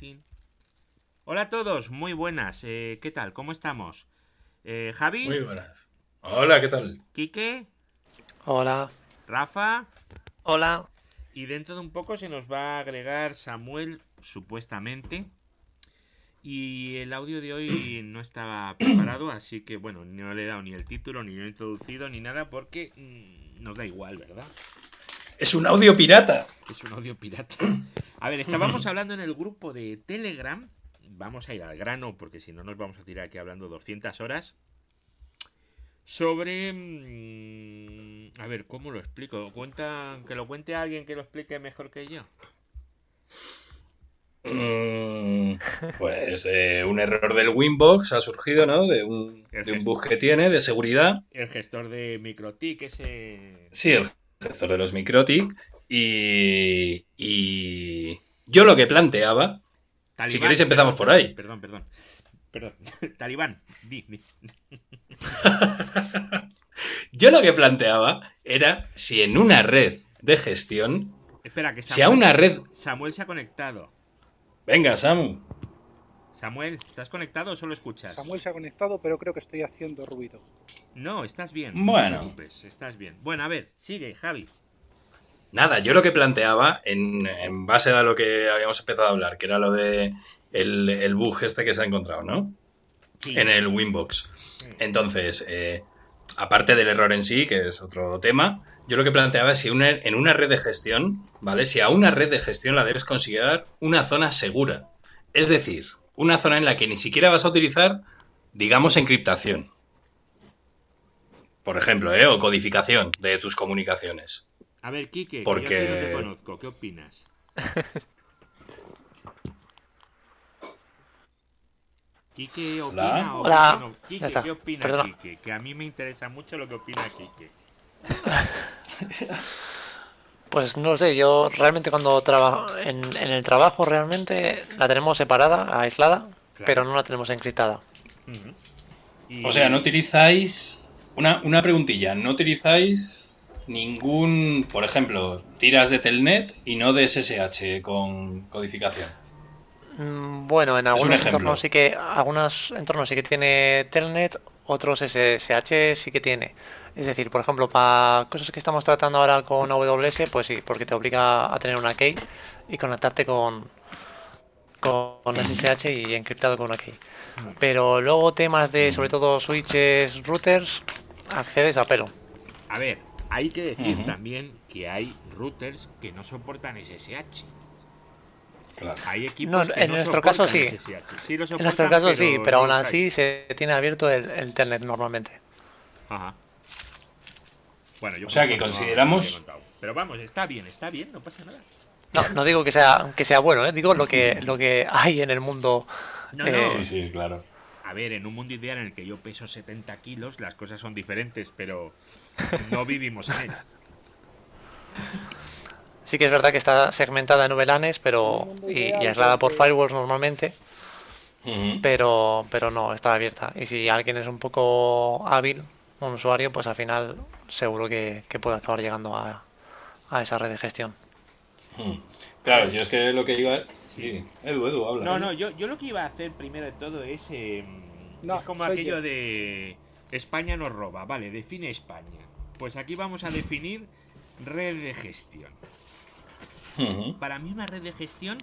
Tin. Hola a todos, muy buenas. Eh, ¿Qué tal? ¿Cómo estamos? Eh, Javi, Muy buenas. Hola, ¿qué tal? Quique, Hola. Rafa Hola. y dentro de un poco se nos va a agregar Samuel, supuestamente. Y el audio de hoy no estaba preparado, así que bueno, no le he dado ni el título, ni lo he introducido, ni nada, porque mm, nos da igual, ¿verdad? Es un audio pirata. Es un audio pirata. A ver, estábamos hablando en el grupo de Telegram. Vamos a ir al grano porque si no nos vamos a tirar aquí hablando 200 horas. Sobre... mm, A ver, ¿cómo lo explico? Cuenta, que lo cuente alguien que lo explique mejor que yo. Mm, pues eh, un error del Winbox ha surgido, ¿no? De un, de un bug que tiene de seguridad. El gestor de MicroTik, ese... Sí, el gestor de los Microtic. Y, y yo lo que planteaba, Talibán, Si queréis empezamos por ahí. Perdón, perdón. Perdón. Talibán, di, di. yo lo que planteaba era si en una red de gestión, Espera, que si a una red... Samuel se ha conectado. Venga, Samu. Samuel, ¿estás conectado o solo escuchas? Samuel se ha conectado, pero creo que estoy haciendo ruido. No, estás bien. Bueno. No te preocupes, estás bien. Bueno, a ver, sigue, Javi. Nada, yo lo que planteaba, en, en base a lo que habíamos empezado a hablar, que era lo de el, el bug este que se ha encontrado, ¿no? Sí. En el Winbox. Entonces, eh, aparte del error en sí, que es otro tema, yo lo que planteaba es si una- en una red de gestión, ¿vale? Si a una red de gestión la debes considerar una zona segura. Es decir, una zona en la que ni siquiera vas a utilizar, digamos, encriptación. Por ejemplo, ¿eh? O codificación de tus comunicaciones. A ver, Kike, Porque- que yo no te conozco, ¿qué opinas? Kike opina Hola. o Hola. Kike no? Kike, Ya está. ¿qué opina Perdona. Kike? Que a mí me interesa mucho lo que opina Kike. Pues no lo sé, yo realmente cuando trabajo en, en el trabajo realmente la tenemos separada, aislada, pero no la tenemos encriptada. Y- O sea, no utilizáis. Una, una preguntilla, no utilizáis ningún. Por ejemplo, tiras de Telnet y no de SSH con codificación. Mm, Bueno, en un algunos entornos sí que algunos entornos sí que tiene Telnet, otros SSH sí que tiene. Es decir, por ejemplo, para cosas que estamos tratando ahora con AWS, pues sí, porque te obliga a tener una key y conectarte con con SSH y encriptado con una key. Pero luego temas de sobre todo switches, routers, accedes a pelo. A ver, hay que decir también que hay routers que no soportan SSH. Claro. Hay equipos No, que en no nuestro caso sí. SSH. Sí lo En nuestro caso sí, pero aún así hay. se tiene abierto el, el Telnet normalmente. Ajá. Bueno, yo O sea que no- consideramos-. Pero vamos, está bien, está bien, no pasa nada. No, no digo que sea que sea bueno, ¿eh? digo lo que lo que hay en el mundo. No, eh, no. Sí, sí, claro. A ver, en un mundo ideal en el que yo peso 70 kilos, las cosas son diferentes, pero no vivimos en él. Sí que es verdad que está segmentada en VLANs, pero y, y aislada por firewalls normalmente, pero pero no está abierta. Y si alguien es un poco hábil, un usuario, pues al final seguro que, que puede acabar llegando a, a esa red de gestión. Claro, yo es que lo que iba. Sí, Edu, Edu, habla. No, no, yo, yo lo que iba a hacer primero de todo es. eh, No, es como aquello yo. de. España nos roba, vale, define España. Pues aquí vamos a definir red de gestión. Para mí, una red de gestión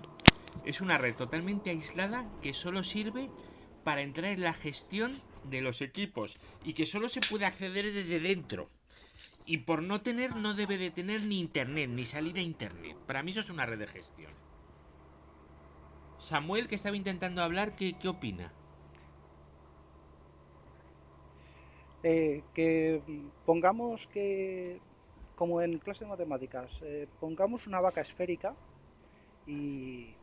es una red totalmente aislada que solo sirve para entrar en la gestión de los equipos y que solo se puede acceder desde dentro. Y por no tener, no debe de tener ni internet, ni salida a internet. Para mí, eso es una red de gestión. Samuel, que estaba intentando hablar, ¿qué, qué opina? Eh, que pongamos que, como en clase de matemáticas, eh, pongamos una vaca esférica y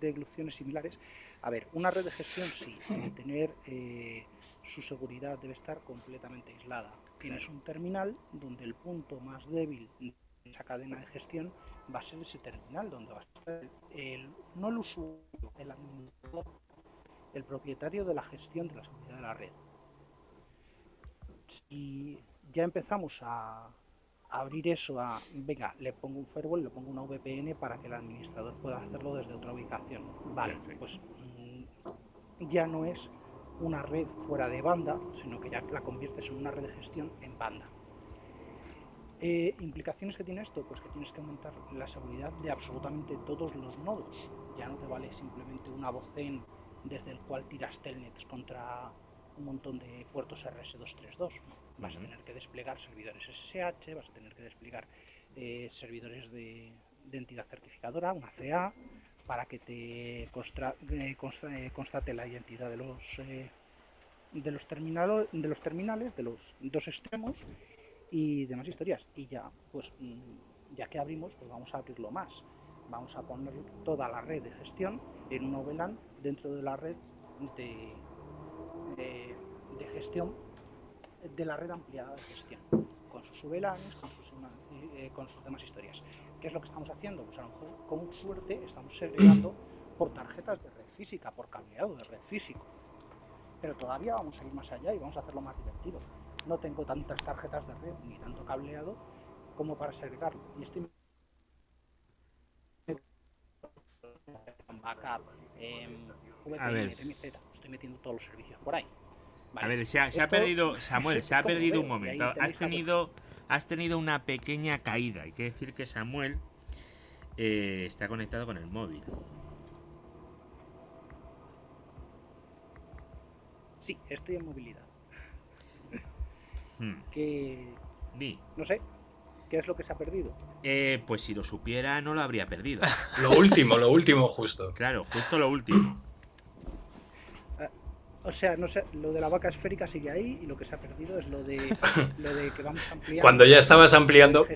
de evoluciones similares. A ver, una red de gestión sí, debe tener eh, su seguridad, debe estar completamente aislada. Tienes un terminal donde el punto más débil de esa cadena de gestión va a ser ese terminal, donde va a estar el, no el usuario, el administrador, el propietario de la gestión de la seguridad de la red si ya empezamos a, abrir eso a, venga, le pongo un firewall, le pongo una VPN para que el administrador pueda hacerlo desde otra ubicación. Vale, pues mm, ya no es una red fuera de banda, sino que ya la conviertes en una red de gestión en banda. Eh, ¿Implicaciones que tiene esto? Pues que tienes que aumentar la seguridad de absolutamente todos los nodos. Ya no te vale simplemente una vocen desde el cual tiras telnets contra un montón de puertos RS232. Vas a tener que desplegar servidores SSH, vas a tener que desplegar eh, servidores de, entidad certificadora, una CA, para que te eh, eh, constate la identidad de los de los, de los terminales, de los dos extremos y demás historias. Y ya, pues, mm, ya que abrimos, pues vamos a abrirlo más. Vamos a poner toda la red de gestión en un VLAN dentro de la red de, de gestión de la red ampliada de gestión, con sus VLANs, con sus, eh, con sus demás historias. ¿Qué es lo que estamos haciendo? Pues a lo mejor con suerte estamos segregando por tarjetas de red física, por cableado de red físico. Pero todavía vamos a ir más allá y vamos a hacerlo más divertido. No tengo tantas tarjetas de red ni tanto cableado como para segregarlo. Y estoy backup, eh, estoy metiendo todos los servicios por ahí. A ver, se ha, perdido, Samuel, se ha perdido un momento. Has tenido, has tenido una pequeña caída. Hay que decir que Samuel eh, está conectado con el móvil. Sí, estoy en movilidad. Hmm. Que... No sé, ¿qué es lo que se ha perdido? Eh, pues si lo supiera no lo habría perdido. lo último, lo último justo. Claro, justo lo último. O sea, no sé, lo de la vaca esférica sigue ahí y lo que se ha perdido es lo de, lo de que vamos ampliando. Cuando ya estabas ampliando.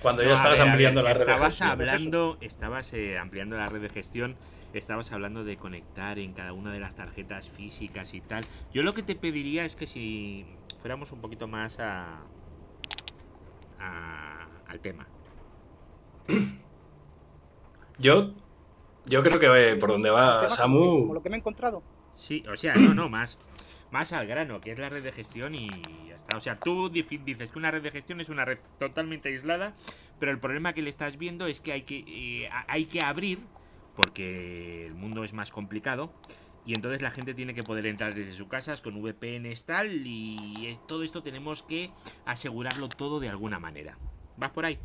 Cuando ya estabas ampliando la red de gestión. Hablando, estabas eh, ampliando la red de gestión, estabas hablando de conectar en cada una de las tarjetas físicas y tal. Yo lo que te pediría es que si fuéramos un poquito más a, al tema. Yo, yo creo que por donde va Samu. lo que me he encontrado. Sí, o sea, no, no, más, más al grano, que es la red de gestión y ya está. O sea, tú dices que una red de gestión es una red totalmente aislada, pero el problema que le estás viendo es que hay que, eh, hay que abrir, porque el mundo es más complicado, y entonces la gente tiene que poder entrar desde sus casas con VPNs tal, y todo esto tenemos que asegurarlo todo de alguna manera. ¿Vas por ahí?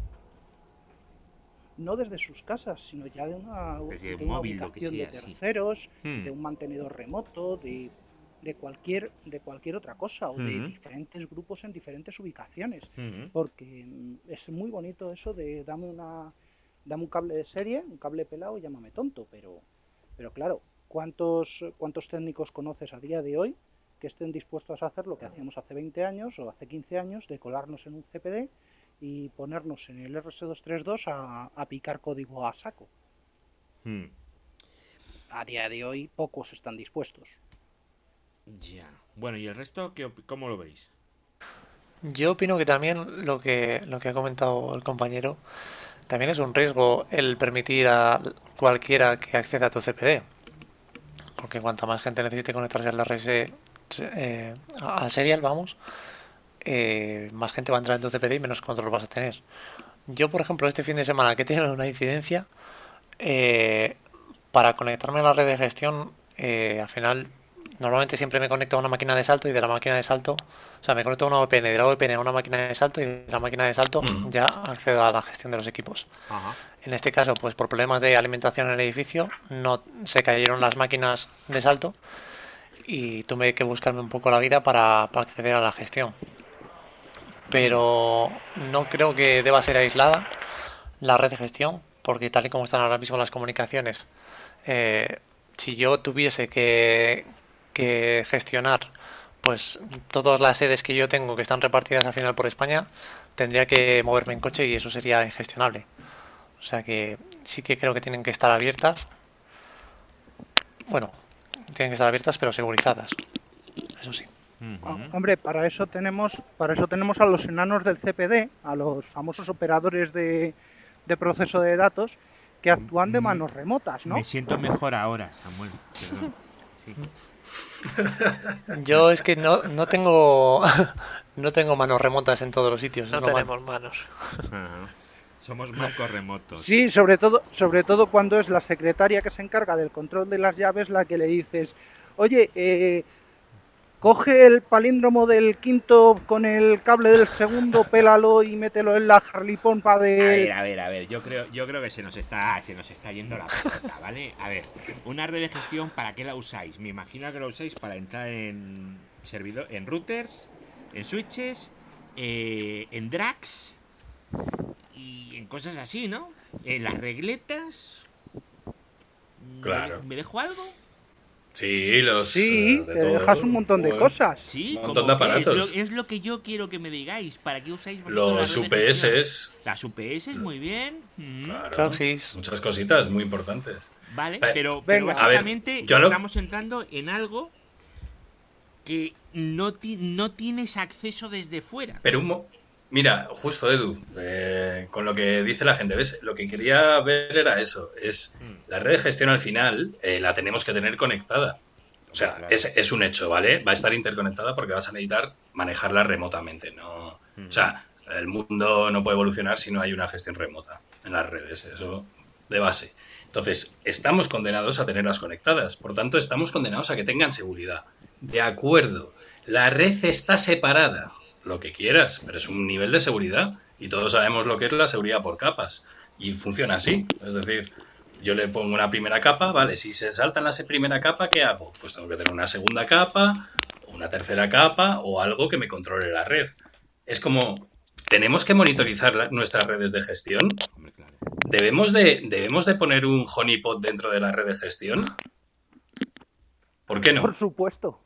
no desde sus casas, sino ya de una, ubicación de terceros, hmm. de un mantenedor remoto, de, de, cualquier de cualquier otra cosa o de diferentes grupos en diferentes ubicaciones, porque mm, es muy bonito eso de dame una dame un cable de serie, un cable pelado y llámame tonto, pero pero claro, ¿cuántos cuántos técnicos conoces a día de hoy que estén dispuestos a hacer lo que hacíamos hace 20 años o hace 15 años de colarnos en un CPD y ponernos en el RS232 a, a picar código a saco. Hmm. A día de hoy pocos están dispuestos. Ya. Bueno, ¿y el resto qué, cómo lo veis? Yo opino que también lo que, lo que ha comentado el compañero, también es un riesgo el permitir a cualquiera que acceda a tu CPD. Porque cuanta más gente necesite conectarse al RS, eh, al serial, vamos, eh, más gente va a entrar en tu CPD y menos control vas a tener. Yo, por ejemplo, este fin de semana que he tenido una incidencia, eh, para conectarme a la red de gestión, eh, al final, normalmente siempre me conecto a una máquina de salto y de la máquina de salto, o sea, me conecto a una VPN, de la VPN a una máquina de salto y de la máquina de salto ya accedo a la gestión de los equipos. En este caso, pues por problemas de alimentación en el edificio, no se cayeron las máquinas de salto y tuve que buscarme un poco la vida para acceder a la gestión. Pero no creo que deba ser aislada la red de gestión, porque tal y como están ahora mismo las comunicaciones, eh, si yo tuviese que, gestionar pues todas las sedes que yo tengo que están repartidas al final por España, tendría que moverme en coche y eso sería ingestionable. O sea que sí que creo que tienen que estar abiertas. Bueno, tienen que estar abiertas pero segurizadas. Eso sí. Ah, hombre, para eso tenemos, para eso tenemos a los enanos del CPD, a los famosos operadores de, proceso de datos que actúan de mm, manos remotas, ¿no? Me siento mejor ahora, Samuel. Yo es que no, no tengo no tengo manos remotas en todos los sitios. No tenemos manos. Ajá. Somos mancos remotos. Sí, sobre todo, sobre todo cuando es la secretaria que se encarga del control de las llaves la que le dices, oye, eh, coge el palíndromo del quinto con el cable del segundo, pélalo y mételo en la Harley Pompa A ver, de... a ver, a ver, yo creo, yo creo que se nos está, se nos está yendo la pelota, ¿vale? A ver, una red de gestión, ¿para qué la usáis? Me imagino que la usáis para entrar en servidor, en routers, en switches, eh, en drags y en cosas así, ¿no? En las regletas. ¿Me- Claro. ¿Me dejo algo? Sí, los. Sí, eh, de te todo. dejas un montón de Bueno, cosas. Sí, Un ¿cómo montón de qué? Es lo- aparatos. Es lo, que yo quiero que me digáis. ¿Para qué usáis Los? UPS. Las UPS, muy bien. Mm. Claro. Muchas cositas muy importantes. Vale, Ve- pero, pero Venga. A ver, básicamente lo- estamos entrando en algo que no, ti- no tienes acceso desde fuera. Pero un mo- Mira, justo Edu, eh, con lo que dice la gente, ¿ves? Lo que quería ver era eso, es Mm. la red de gestión al final eh, la tenemos que tener conectada. O sea, Claro. es, es un hecho, ¿vale? Va a estar interconectada porque vas a necesitar manejarla remotamente, ¿no? Mm. O sea, el mundo no puede evolucionar si no hay una gestión remota en las redes, eso de base. Entonces, estamos condenados a tenerlas conectadas, por tanto, estamos condenados a que tengan seguridad. De acuerdo, la red está separada, lo que quieras, pero es un nivel de seguridad y todos sabemos lo que es la seguridad por capas y funciona así, es decir, yo le pongo una primera capa, vale, si se saltan la primera capa, ¿qué hago? Pues tengo que tener una segunda capa, una tercera capa o algo que me controle la red. Es como, tenemos que monitorizar la- nuestras redes de gestión. ¿Debemos de, ¿Debemos de poner un honeypot dentro de la red de gestión? ¿Por qué no? Por supuesto.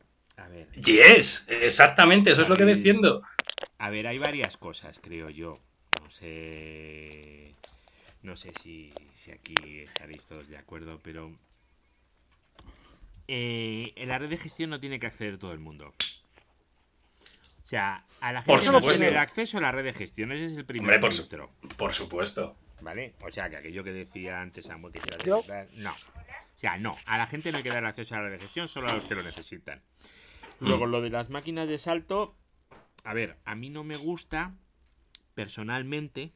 Yes, exactamente, eso es lo que defiendo. a ver, hay varias cosas, creo yo. No sé. No sé si, si aquí estaréis todos de acuerdo, pero. eh, en la red de gestión no tiene que acceder todo el mundo. O sea, a la Por gente no supuesto. tiene acceso a la red de gestión, ese es el primer Hombre, por su-. Por supuesto. ¿Vale? O sea, que aquello que decía antes Samuel que de no. O sea, no. A la gente no hay que dar acceso a la red de gestión, solo a los que lo necesitan. Luego, lo de las máquinas de salto. A ver, a mí no me gusta personalmente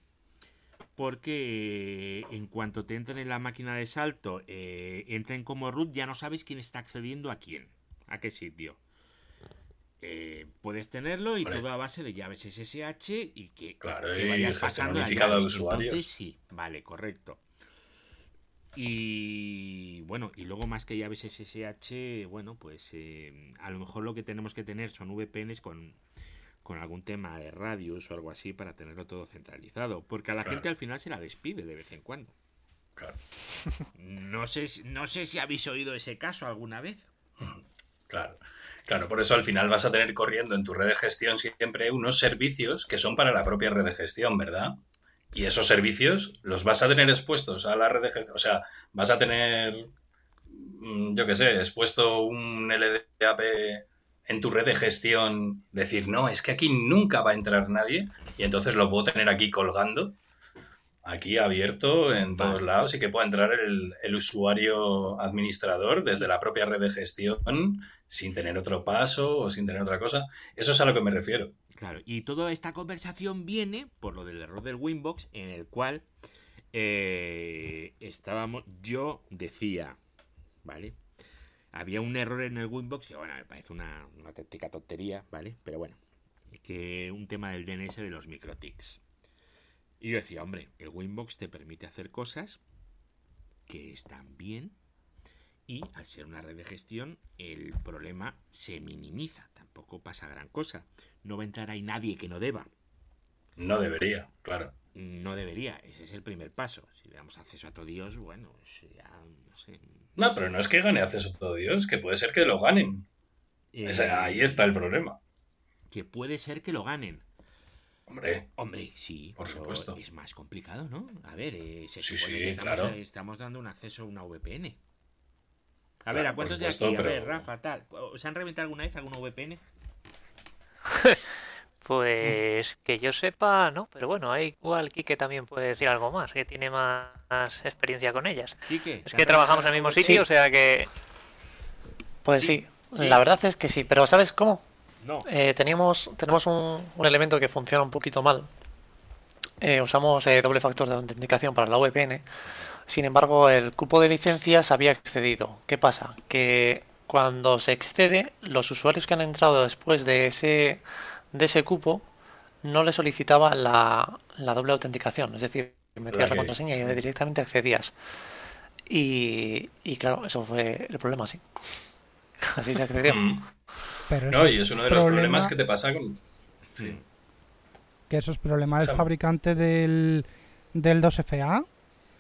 porque en cuanto te entren en la máquina de salto, eh, entren como root, ya no sabes quién está accediendo a quién, a qué sitio. Eh, puedes tenerlo y todo a base de llaves SSH y que, Claro, que y vayas gestión pasando la llave. Entonces sí, vale, correcto. Y bueno, y luego más que llaves SSH, bueno, pues eh, a lo mejor lo que tenemos que tener son VPNs con, con algún tema de radius o algo así para tenerlo todo centralizado. Porque a la Claro. gente al final se la despide de vez en cuando. Claro. No sé, si- no sé si habéis oído ese caso alguna vez. Claro. Claro, por eso al final vas a tener corriendo en tu red de gestión siempre unos servicios que son para la propia red de gestión, ¿verdad? Y esos servicios los vas a tener expuestos a la red de gestión. O sea, vas a tener, mm, yo qué sé, expuesto un LDAP en tu red de gestión, decir, no, es que aquí nunca va a entrar nadie, y entonces lo puedo tener aquí colgando, aquí abierto en todos Vale. lados, y que pueda entrar el, el usuario administrador desde la propia red de gestión sin tener otro paso o sin tener otra cosa. Eso es a lo que me refiero. Claro, y toda esta conversación viene por lo del error del Winbox, en el cual eh, estábamos. Yo decía, ¿vale? Había un error en el Winbox que, bueno, me parece una, una auténtica tontería, ¿vale? Pero bueno, que un tema del DNS de los microtics. Y yo decía, hombre, el Winbox te permite hacer cosas que están bien y al ser una red de gestión el problema se minimiza, tampoco pasa gran cosa. No va a entrar ahí nadie que no deba. No debería, claro. No debería, ese es el primer paso. Si le damos acceso a todo Dios, bueno, ya no sé. No, pero no es que gane acceso todo Dios, que puede ser que lo ganen. Eh, ahí está el problema. Que puede ser que lo ganen. Hombre, Hombre, sí, Por supuesto. es más complicado, ¿no? A ver, eh, se Sí, sí, que estamos, claro. estamos dando un acceso a una VPN. A Claro, ver, ¿a cuántos de aquí? A ver, Rafa, tal. ¿Os han reventado alguna vez alguna VPN? Pues que yo sepa, no, pero bueno, hay igual Kike también puede decir algo más, que tiene más experiencia con ellas. Quique, Es ¿te que trabajamos en el mismo sitio, o sea que Pues sí, la verdad es que sí, pero ¿sabes cómo? No. Eh, teníamos, tenemos un, un elemento que funciona un poquito mal. Eh, usamos eh, doble factor de autenticación para la VPN. Sin embargo, el cupo de licencias había excedido. ¿Qué pasa? Que cuando se excede, los usuarios que han entrado después de ese, de ese cupo no le solicitaban la, la doble autenticación. Es decir, metías la, contraseña y directamente accedías. Y, y claro, eso fue el problema, sí. Así se accedió. Mm. Pero No, y es uno de los problema- problemas que te pasa con. Sí. Que eso es problema del fabricante del, del 2FA.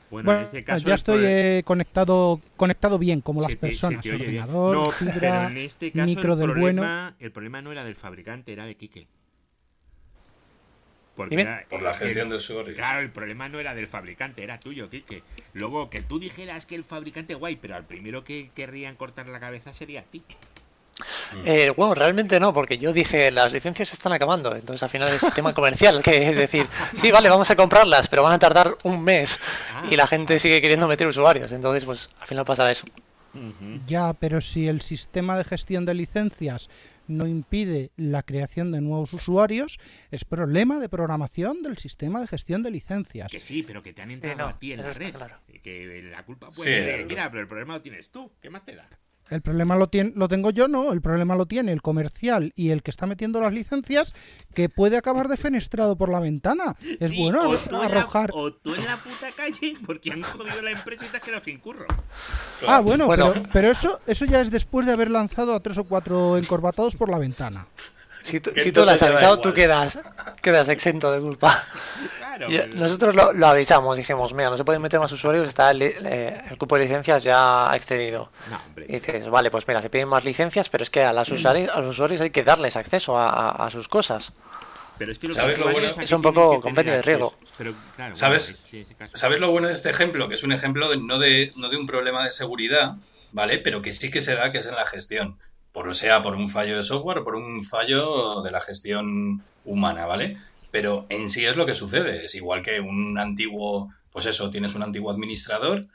Bueno, Bueno, en este caso. ya el estoy eh, conectado conectado bien, como las se personas. te. Ordenador, No, fibra, pero en este caso micro el del bueno. problema, el problema no era del fabricante, era de Quique. Era- Por la el- gestión de usuarios. Claro, el problema no era del fabricante, era tuyo, Quique. Luego, que tú dijeras que el fabricante guay, pero al primero que querrían cortar la cabeza sería a ti. Eh, bueno, realmente no, porque yo dije las licencias se están acabando, entonces al final es tema comercial, que es decir, sí, vale, vamos a comprarlas, pero van a tardar un mes y la gente sigue queriendo meter usuarios, entonces pues al final pasa eso. Ya, pero si el sistema de gestión de licencias no impide la creación de nuevos usuarios, es problema de programación del sistema de gestión de licencias. Que sí, pero que te han entrado no, a ti en la red. claro. Y Que la culpa Sí, puede ser de el- mira, pero el problema lo tienes tú. ¿Qué más te da? El problema lo, tiene, lo tengo yo, no, el problema lo tiene el comercial y el que está metiendo las licencias, que puede acabar defenestrado por la ventana. Es Sí, bueno o arro- tú en la- arrojar. o tú en la puta calle porque han jodido la empresa y te has quedado sin curro. Ah, bueno, Bueno. pero, pero eso, eso ya es después de haber lanzado a tres o cuatro encorbatados por la ventana. Si tú, Que si tú lo has avisado, tú quedas, quedas exento de culpa. Claro. Y, eh, nosotros lo, lo avisamos, dijimos, mira, no se pueden meter más usuarios, está el, eh, el cupo de licencias ya excedido. No, hombre. Y dices, vale, pues mira, se piden más licencias, pero es que a, las usuarios, a los usuarios hay que darles acceso a, a- a sus cosas. Pero es que los ¿Sabes lo usuarios bueno? Es un poco que compendio de riesgo. Pero, claro, ¿Sabes? bueno, sí. ¿Sabes lo bueno de este ejemplo? Que es un ejemplo de, no, de, no de un problema de seguridad, ¿vale? Pero que sí que se da, que es en la gestión. Por sea por un fallo de software o por un fallo de la gestión humana, ¿vale? Pero en sí es lo que sucede. Es igual que un antiguo, pues eso, tienes un antiguo administrador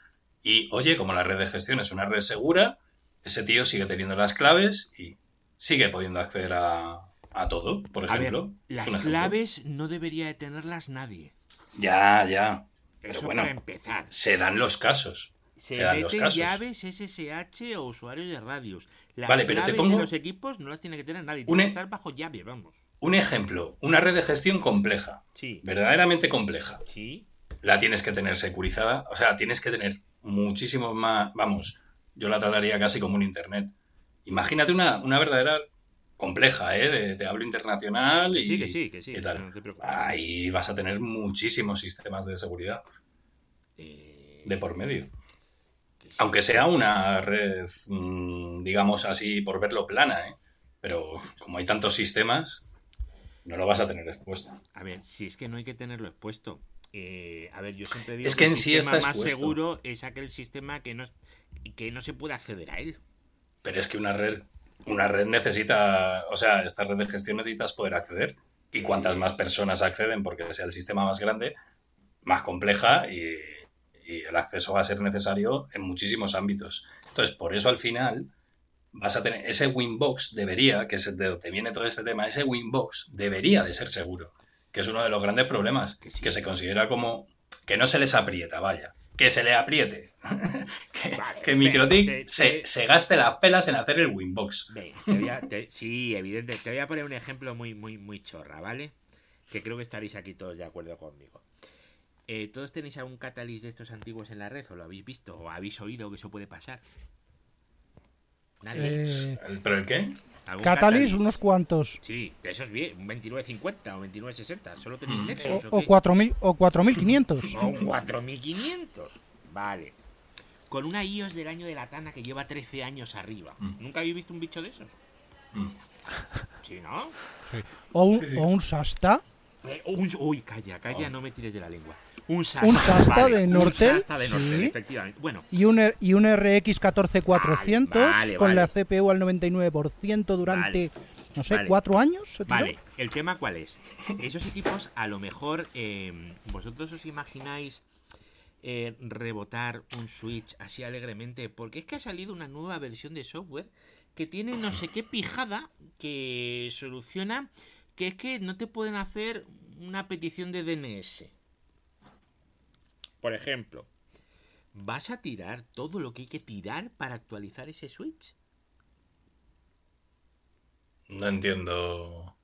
y, oye, como la red de gestión es una red segura, ese tío sigue teniendo las claves y sigue pudiendo acceder a, a todo, por A ver, ejemplo. Las ejemplo. claves no debería de tenerlas nadie. Ya, ya. Pero Eso bueno, para empezar. se dan los casos. Se, dan los meten casos. llaves SSH o usuarios de radios. Las Vale, pero te pongo- de los equipos no las tiene que tener nadie. Tiene e- que estar bajo llave, vamos. Un ejemplo, una red de gestión compleja, Sí. verdaderamente compleja. Sí. La tienes que tener securizada, o sea, tienes que tener muchísimos más, vamos, yo la trataría casi como un Internet. Imagínate una, una verdadera compleja, ¿eh? De, te hablo internacional y, Sí, que sí, que sí. y tal. no te preocupes. Ahí vas a tener muchísimos sistemas de seguridad Eh, de por medio. Que. Aunque sea una red, mm, digamos así, por verlo plana, ¿eh? Pero como hay tantos sistemas, no lo vas a tener expuesto. A ver, si es que no hay que tenerlo expuesto. Eh, a ver, yo siempre digo Es que el en sí sistema está más expuesto. seguro es aquel sistema que no, que no se puede acceder a él. Pero es que una red, una red necesita, o sea, esta red de gestión necesitas poder acceder. Y cuantas más personas acceden, porque sea el sistema más grande, más compleja y, y el acceso va a ser necesario en muchísimos ámbitos. Entonces, por eso al final vas a tener ese Winbox debería, que es de donde viene todo este tema, ese Winbox debería de ser seguro, que es uno de los grandes problemas, Que sí. que se considera como que no se les aprieta, vaya, que se le apriete, que, Vale, que Microtik te- se, te- se gaste las pelas en hacer el Winbox. Ve, te voy a- te- sí, evidente. Te voy a poner un ejemplo muy, muy, muy chorra, ¿vale? Que creo que estaréis aquí todos de acuerdo conmigo. Eh, ¿Todos tenéis algún catalyst de estos antiguos en la red? ¿O lo habéis visto? ¿O habéis oído que eso puede pasar? ¿Nadie? Eh, ¿El- ¿Pero el qué? ¿Algún Catalyst, unos cuantos. Sí, de esos bien, un 2950 o 2960. Solo tenéis Mm. Nexus. O, ¿o o qué? 4.000 o 4.500. O un 4500. Vale. Con una iOS del año de la Tana que lleva 13 años arriba. Mm. ¿Nunca habéis visto un bicho de esos? Mm. Sí, ¿no? O un, Sí, sí. o un Sasta. Eh, un- uy, calla, calla, Oh. no me tires de la lengua. Un Sasta, Un Sasta de un Nortel, Sasta de Nortel, sí. efectivamente. Bueno, Y un, y un RX 14400 Vale, vale, con la. CPU al 99% durante, no sé, cuatro años. ¿se tiró? vale, el tema cuál es. Esos equipos, a lo mejor, eh, vosotros os imagináis eh, rebotar un switch así alegremente, porque es que ha salido una nueva versión de software que tiene no sé qué pijada que soluciona que es que no te pueden hacer una petición de DNS. Por ejemplo, ¿vas a tirar todo lo que hay que tirar para actualizar ese switch? No entiendo.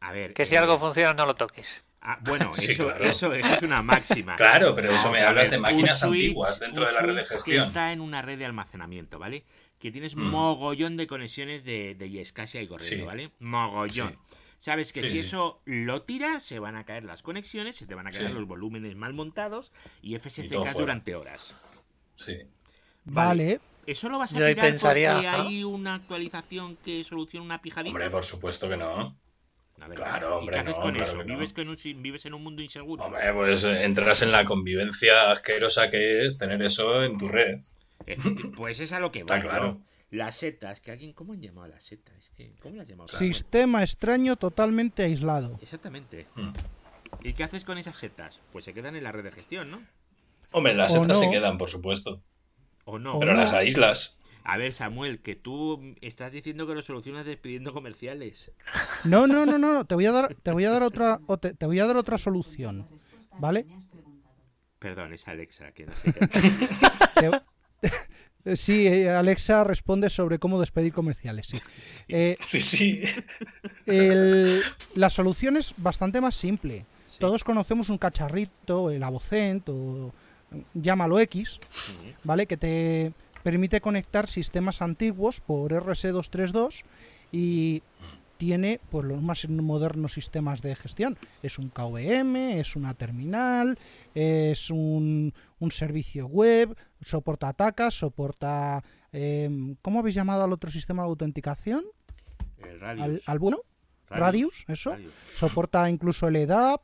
A ver. Que si eh, algo funciona, no lo toques. ah, bueno, Sí, eso, claro. eso, eso es una máxima. Claro, pero eso me hablas de máquinas switch- antiguas dentro de la red de switch Que gestión. está en una red de almacenamiento, ¿vale? Que tienes Mm. mogollón de conexiones de, de Yescasia y corriendo, Sí. ¿vale? Mogollón. Sí. Sabes que Sí, si sí. eso lo tiras, se van a caer las conexiones, se te van a caer Sí. los volúmenes mal montados y fuera. durante horas. Sí. Vale. ¿Eso lo vas a Yo ahí tirar pensaría, porque ¿no? hay una actualización que soluciona una pijadita? Hombre, por supuesto que no. Claro, ¿Y hombre, qué haces no, con claro eso? que no. ¿Vives, con un- ¿Vives en un mundo inseguro? Hombre, pues eh, entras en la convivencia asquerosa que es tener eso en tu red. Eh, Pues es a lo que Está va, claro. ¿no? Las setas, que alguien, ¿cómo han llamado a las setas? Es que, ¿cómo las llamamos? Sistema extraño totalmente aislado. Exactamente. Hmm. ¿Y qué haces con esas setas? Pues se quedan en la red de gestión, ¿no? Hombre, las O setas se no. quedan, por supuesto. ¿O no? O Pero no. las aíslas. A ver, Samuel, que tú estás diciendo que lo solucionas despidiendo comerciales. No, no, no, no, te voy a dar, te voy a dar otra, o te, te voy a dar otra solución, ¿vale? Perdón, es Alexa, que no sé qué. Te- sí, eh, Alexa responde sobre cómo despedir comerciales. Sí. Eh, Sí, sí. el- la solución es bastante más simple. Sí. Todos conocemos un cacharrito, el Avocent o llámalo X, Sí. ¿vale? Que te permite conectar sistemas antiguos por RS232 y tiene pues los más modernos sistemas de gestión. Es un KVM, es una terminal, es un, un servicio web, soporta atacas, soporta... em, ¿Cómo habéis llamado al otro sistema de autenticación? El Radius. ¿Al, al bueno? Radius, eso. Radius. Soporta incluso el EDAP.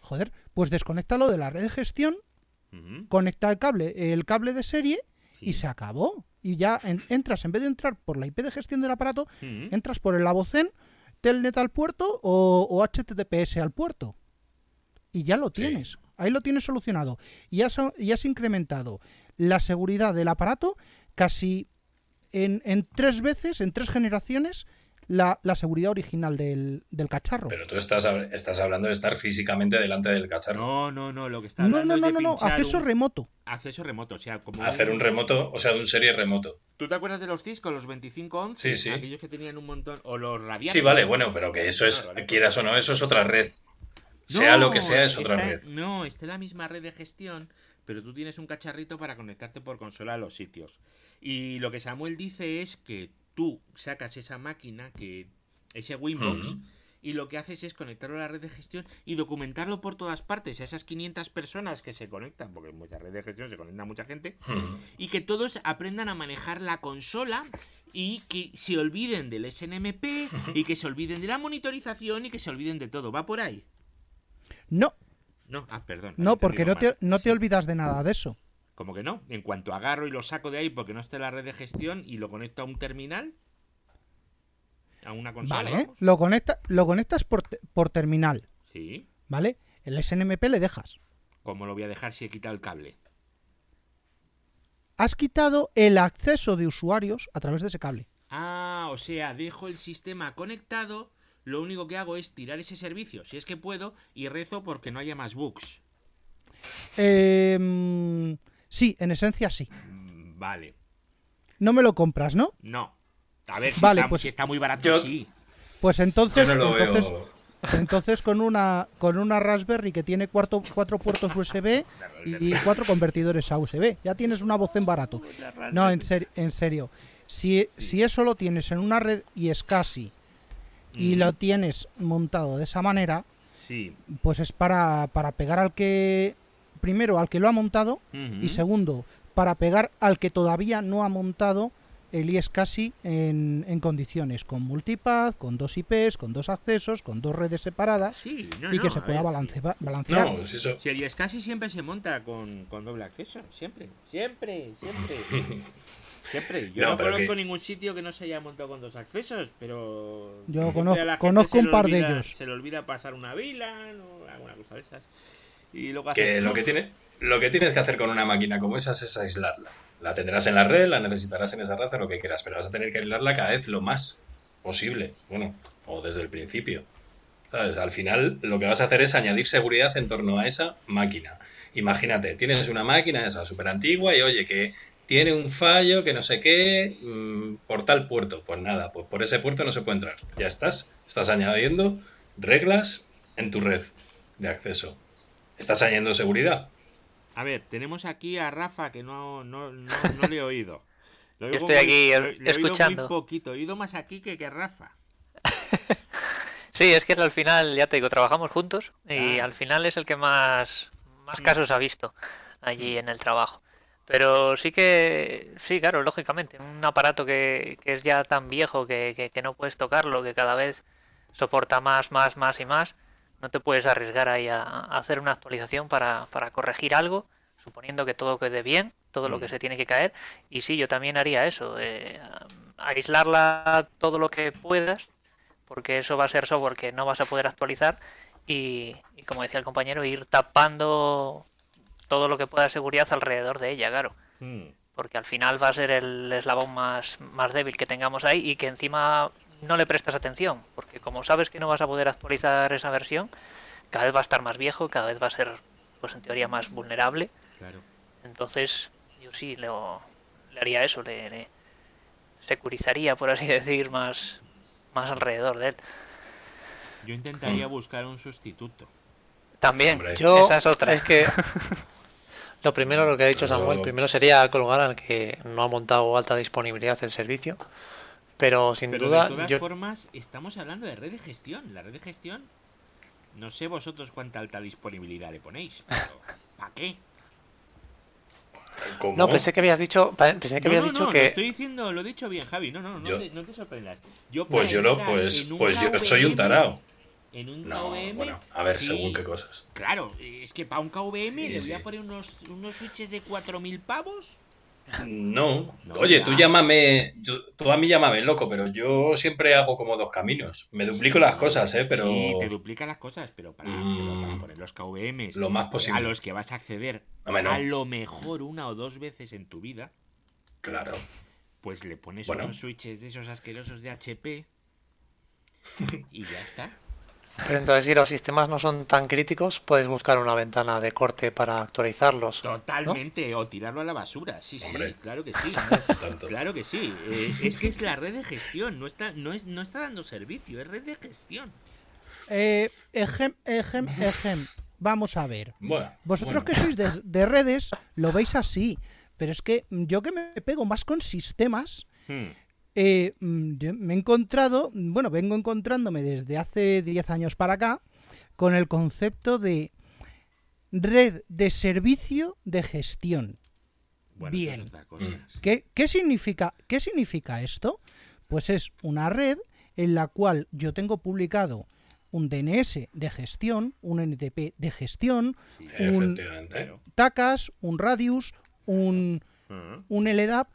Joder, pues desconéctalo de la red de gestión, conecta el cable, el cable de serie sí. y se acabó. Y ya en- entras, en vez de entrar por la IP de gestión del aparato, Ujú. entras por el Avocen, Telnet al puerto o, o HTTPS al puerto. Y ya lo tienes. Ahí lo tienes solucionado. Y has, y has incrementado la seguridad del aparato casi en, en tres veces, en tres generaciones, la, la seguridad original del, del cacharro. Pero tú estás, estás hablando de estar físicamente delante del cacharro. No, no, no, lo que está No, hablando no, no, es de no, no, pinchar acceso un- remoto. acceso remoto, o sea, como Hacer un remoto, o sea, de un serie remoto. ¿Tú te acuerdas de los Cisco, los 2511? Sí, sí. Aquellos que tenían un montón o los Radiator. Sí, vale, bueno, pero que eso es, quieras o no, eso es otra red. Sea lo que sea, es otra está- red. No, está en la misma red de gestión, pero tú tienes un cacharrito para conectarte por consola a los sitios. Y lo que Samuel dice es que tú sacas esa máquina, que ese Winbox, y lo que haces es conectarlo a la red de gestión y documentarlo por todas partes, a esas 500 personas que se conectan, porque en mucha red de gestión se conecta mucha gente, y que todos aprendan a manejar la consola y que se olviden del SNMP y que se olviden de la monitorización y que se olviden de todo. ¿Va por ahí? No, No, ah, perdón. no, porque no te, no te Sí. olvidas de nada de eso. Como que no. En cuanto agarro y lo saco de ahí porque no está en la red de gestión y lo conecto a un terminal, a una consola. Vale, lo, conecta, lo conectas por, por terminal, Sí. ¿vale? El SNMP le dejas. ¿Cómo lo voy a dejar si he quitado el cable? Has quitado el acceso de usuarios a través de ese cable. Ah, o sea, dejo el sistema conectado. Lo único que hago es tirar ese servicio, si es que puedo, y rezo porque no haya más bugs. Eh, sí, en esencia sí. Mm, Vale. No me lo compras, ¿no? No. A ver, si, Vale, está, pues- si está muy barato, Yo- sí. Pues entonces, no entonces, con una con una Raspberry que tiene cuatro, cuatro puertos USB y cuatro convertidores a USB, ya tienes una voz en barato. No, en, ser- en serio. Si, si eso lo tienes en una red y es casi y lo tienes montado de esa manera, Sí. pues es para, para pegar al que primero al que lo ha montado y segundo para pegar al que todavía no ha montado el iSCSI en, en condiciones con multipath, con dos IPs, con dos accesos, con dos redes separadas Sí, no, y no, que se pueda ver, balance- balancear. No, si eso. Si el casi siempre se monta con, con doble acceso, siempre, siempre, siempre. siempre. Yo No, conozco que- ningún sitio que no se haya montado con dos accesos, pero... Yo conozco- conozco un par de ellos. Se le olvida pasar una vila o alguna cosa de esas. Y luego Que lo que tiene. lo que tienes que hacer con una máquina como esa es aislarla. La tendrás en la red, la necesitarás en esa red, lo que quieras, pero vas a tener que aislarla cada vez lo más posible. Bueno, o desde el principio. ¿Sabes? Al final lo que vas a hacer es añadir seguridad en torno a esa máquina. Imagínate, tienes una máquina esa súper antigua y oye, que tiene un fallo, que no sé qué, mm, por tal puerto. Pues nada, pues por ese puerto no se puede entrar. Ya estás. Estás añadiendo reglas en tu red de acceso. Estás añadiendo seguridad. A ver, tenemos aquí a Rafa que no, no, no, no le he oído. Lo Yo oigo estoy aquí, lo- lo he oído escuchando. muy poquito, he oído más aquí que, que Rafa. Sí, es que al final, ya te digo, trabajamos juntos y Ah. al final es el que más, más casos ha visto allí en el trabajo. Pero sí que, sí, claro, lógicamente, un aparato que, que es ya tan viejo que, que- que no puedes tocarlo, que cada vez soporta más, más, más y más, no te puedes arriesgar ahí a, a hacer una actualización para, para corregir algo, suponiendo que todo quede bien, todo lo que se tiene que caer. Y sí, yo también haría eso, eh, aislarla todo lo que puedas porque eso va a ser software que no vas a poder actualizar y, y como decía el compañero, ir tapando todo lo que pueda de seguridad alrededor de ella, claro. Hmm. Porque al final va a ser el eslabón más, más débil que tengamos ahí y que encima no le prestas atención, porque como sabes que no vas a poder actualizar esa versión, cada vez va a estar más viejo, cada vez va a ser, pues en teoría, más vulnerable. Claro. Entonces, yo sí le, le haría eso, le, le securizaría, por así decir, más, más alrededor de él. Yo intentaría buscar un sustituto. También. Yo, esa es otra. Es que lo primero, lo que ha dicho Samuel, primero sería colgar al que no ha montado alta disponibilidad el servicio. Pero sin Pero duda, de todas yo, formas, estamos hablando de red de gestión. La red de gestión, no sé vosotros cuánta alta disponibilidad le ponéis, pero ¿para qué? ¿Cómo? no pensé que habías dicho, pensé que No, habías no, dicho no, que lo estoy diciendo, lo he dicho bien, Javi. No, no, no, Yo- te, no te sorprendas. Yo Pues yo lo, entrar pues, pues yo soy un tarao. En un No, KVM, bueno, a ver, sí, según qué cosas. Claro, es que para un KVM Sí, le voy sí. a poner unos, unos switches de 4.000 pavos. No, No, oye, ya. tú llámame, yo- tú a mí llámame loco, pero yo siempre hago como dos caminos. Me duplico las cosas, ¿eh? Pero Sí, te duplica las cosas, pero para, Mm. poner los KVMs lo más posible. a los que vas a acceder no. a lo mejor una o dos veces en tu vida, Claro. pues le pones Bueno. unos switches de esos asquerosos de HP y ya está. Pero entonces, si los sistemas no son tan críticos, puedes buscar una ventana de corte para actualizarlos. ¿no? Totalmente, o tirarlo a la basura, sí, Hombre. sí, claro que sí. Tanto. Claro que sí. Eh, es que es la red de gestión, no está, no es, no está dando servicio, es red de gestión. Eh, ejem, ejem, ejem. Vamos a ver. Bueno, Vosotros bueno. que sois de, de redes lo veis así, pero es que yo que me pego más con sistemas, eh, mm, yo me he encontrado, bueno, vengo encontrándome desde hace 10 años para acá con el concepto de red de servicio de gestión. Bueno, Bien. cosa. ¿Qué, qué significa, ¿Qué significa esto? Pues es una red en la cual yo tengo publicado un DNS de gestión, un NTP de gestión, un. TACAS, un Radius, un, Ujú. un LDAP.